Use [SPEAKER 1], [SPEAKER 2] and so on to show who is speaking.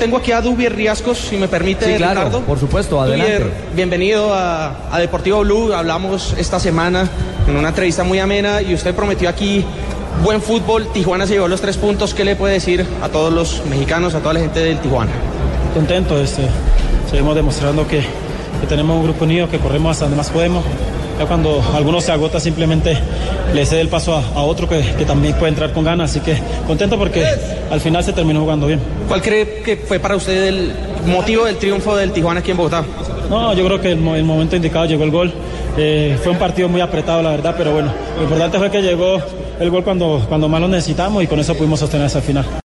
[SPEAKER 1] tengo aquí a Dubier Riascos, si me permite,
[SPEAKER 2] Sí, claro,
[SPEAKER 1] Ricardo.
[SPEAKER 2] por supuesto, adelante.
[SPEAKER 1] Dubier, bienvenido a, a Deportivo Blue. Hablamos esta semana en una entrevista muy amena y usted prometió aquí buen fútbol. Tijuana se llevó los tres puntos. ¿Qué le puede decir a todos los mexicanos, a toda la gente del Tijuana?
[SPEAKER 3] Contento, este, seguimos demostrando que, que tenemos un grupo unido, que corremos hasta donde más podemos. Ya cuando alguno se agota simplemente le cede el paso a, a otro que, que también puede entrar con ganas. Así que contento porque al final se terminó jugando bien.
[SPEAKER 1] ¿Cuál cree que fue para usted el motivo del triunfo del Tijuana aquí en Bogotá?
[SPEAKER 3] No, yo creo que el, el momento indicado llegó el gol. Eh, fue un partido muy apretado, la verdad, pero bueno, lo importante fue que llegó el gol cuando, cuando más lo necesitamos y con eso pudimos sostener esa final.